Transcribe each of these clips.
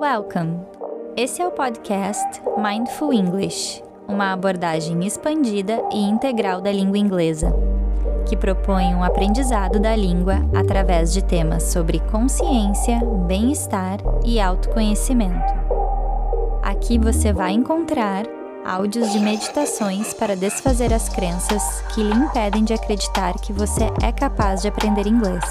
Welcome! Esse é o podcast Mindful English, uma abordagem expandida e integral da língua inglesa, que propõe um aprendizado da língua através de temas sobre consciência, bem-estar e autoconhecimento. Aqui você vai encontrar áudios de meditações para desfazer as crenças que lhe impedem de acreditar que você é capaz de aprender inglês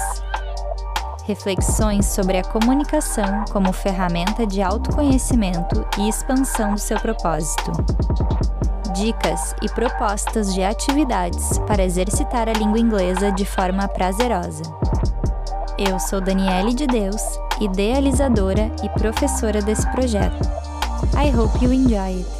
reflexões sobre a comunicação como ferramenta de autoconhecimento e expansão do seu propósito. Dicas e propostas de atividades para exercitar a língua inglesa de forma prazerosa. Eu sou Daniele de Deus, idealizadora e professora desse projeto. I hope you enjoy it.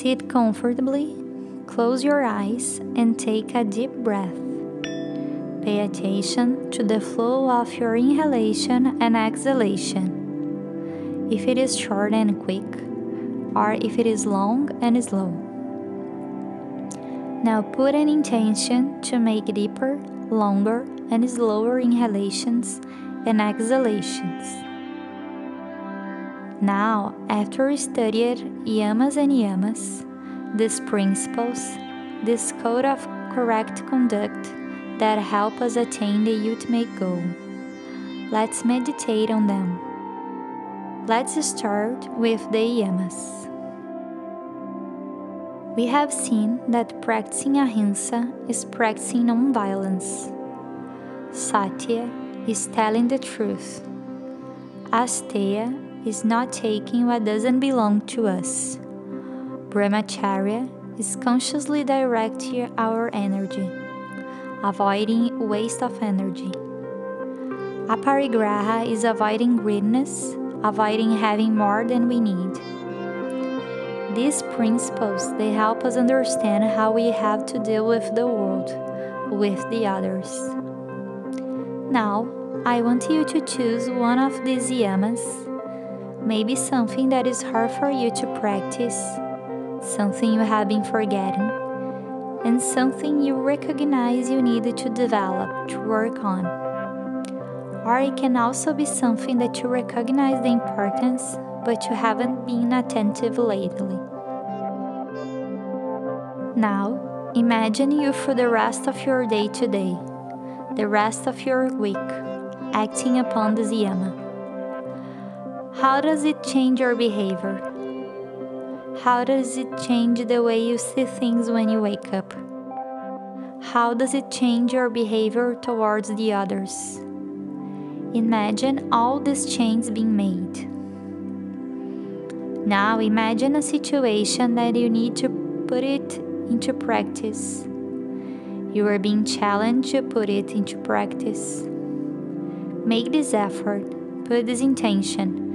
Sit comfortably, close your eyes, and take a deep breath. Pay attention to the flow of your inhalation and exhalation, if it is short and quick, or if it is long and slow. Now put an intention to make deeper, longer, and slower inhalations and exhalations. Now, after we studied yamas and niyamas, these principles, this code of correct conduct that help us attain the ultimate goal, let's meditate on them. Let's start with the yamas. We have seen that practicing ahimsa is practicing non-violence. Satya is telling the truth. Asteya is not taking what doesn't belong to us. Brahmacharya is consciously directing our energy, avoiding waste of energy. Aparigraha is avoiding greediness, avoiding having more than we need. These principles they help us understand how we have to deal with the world, with the others. Now, I want you to choose one of these yamas maybe something that is hard for you to practice, something you have been forgetting, and something you recognize you needed to develop, to work on. Or it can also be something that you recognize the importance, but you haven't been attentive lately. Now, imagine you for the rest of your day today, the rest of your week, acting upon this yama. How does it change your behavior? How does it change the way you see things when you wake up? How does it change your behavior towards the others? Imagine all these changes being made. Now imagine a situation that you need to put it into practice. You are being challenged to put it into practice. Make this effort, put this intention,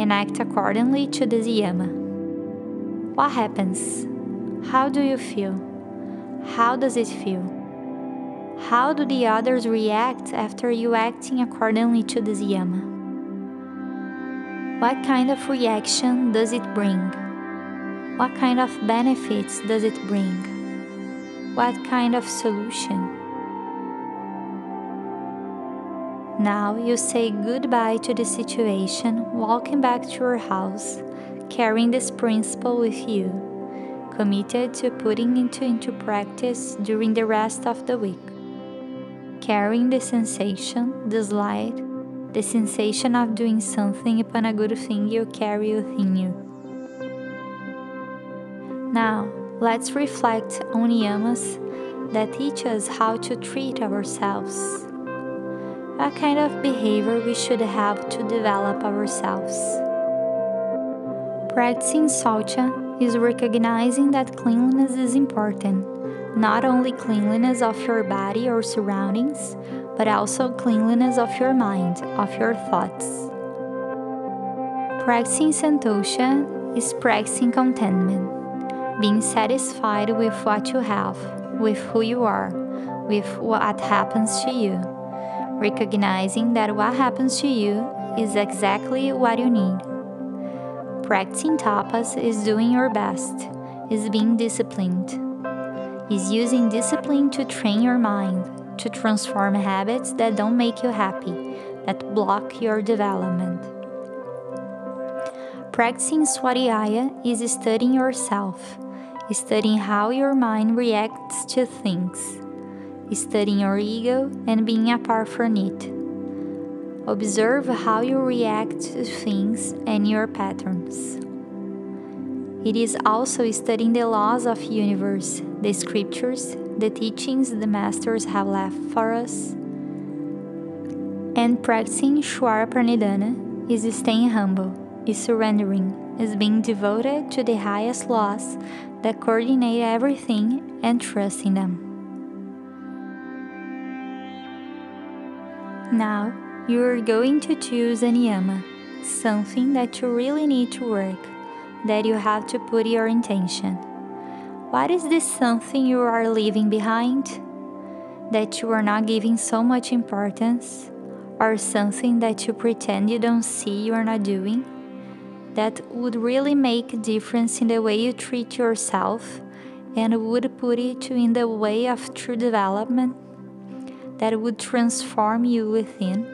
and act accordingly to this yama. What happens? How do you feel? How does it feel? How do the others react after you acting accordingly to this yama? What kind of reaction does it bring? What kind of benefits does it bring? What kind of solution? Now you say goodbye to the situation, walking back to your house, carrying this principle with you, committed to putting it into practice during the rest of the week. Carrying the sensation, the light, the sensation of doing something upon a good thing you carry within you. Now, let's reflect on niyamas that teach us how to treat ourselves what kind of behavior we should have to develop ourselves. Practicing Saucha is recognizing that cleanliness is important, not only cleanliness of your body or surroundings, but also cleanliness of your mind, of your thoughts. Practicing Santosha is practicing contentment, being satisfied with what you have, with who you are, with what happens to you recognizing that what happens to you is exactly what you need. Practicing tapas is doing your best, is being disciplined, is using discipline to train your mind, to transform habits that don't make you happy, that block your development. Practicing Swadhyaya is studying yourself, studying how your mind reacts to things, studying your ego and being apart from it Observe how you react to things and your patterns. It is also studying the laws of universe, the scriptures, the teachings the masters have left for us. And practicing Shwara Pranidhana is staying humble, is surrendering, is being devoted to the highest laws that coordinate everything and trusting them. Now, you are going to choose a niyama, something that you really need to work, that you have to put your intention. What is this something you are leaving behind? That you are not giving so much importance? Or something that you pretend you don't see you are not doing? That would really make a difference in the way you treat yourself and would put it in the way of true development? That would transform you within?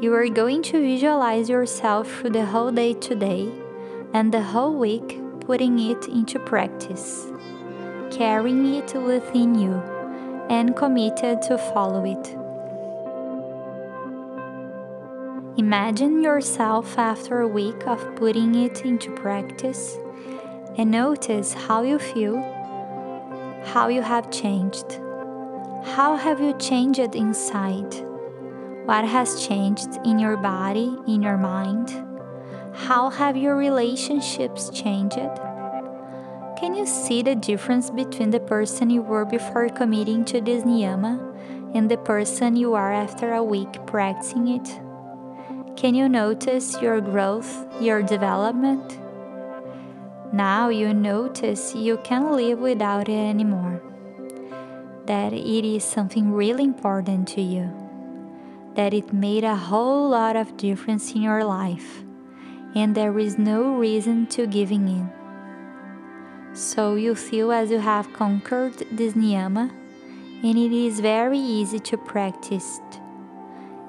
You are going to visualize yourself through the whole day today and the whole week putting it into practice, carrying it within you, and committed to follow it. Imagine yourself after a week of putting it into practice and notice how you feel, how you have changed. How have you changed inside? What has changed in your body, in your mind? How have your relationships changed? Can you see the difference between the person you were before committing to this niyama and the person you are after a week practicing it? Can you notice your growth, your development? Now you notice you can't live without it anymore. That it is something really important to you that it made a whole lot of difference in your life, and there is no reason to giving in. So you feel as you have conquered this niyama, and it is very easy to practice.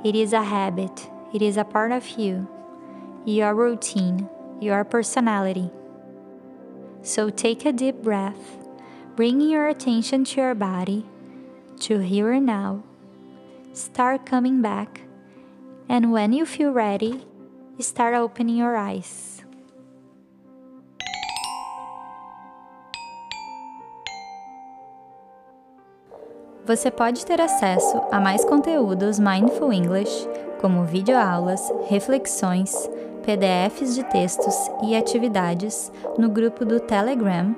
It is a habit, it is a part of you, your routine, your personality. So take a deep breath, bringing your attention to your body, to here and now start coming back, and when you feel ready, start opening your eyes. Você pode ter acesso a mais conteúdos Mindful English, como videoaulas, reflexões, PDFs de textos e atividades no grupo do Telegram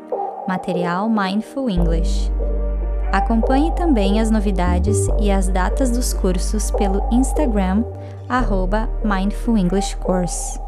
Material Mindful English. Acompanhe também as novidades e as datas dos cursos pelo Instagram, arroba Mindful English Course.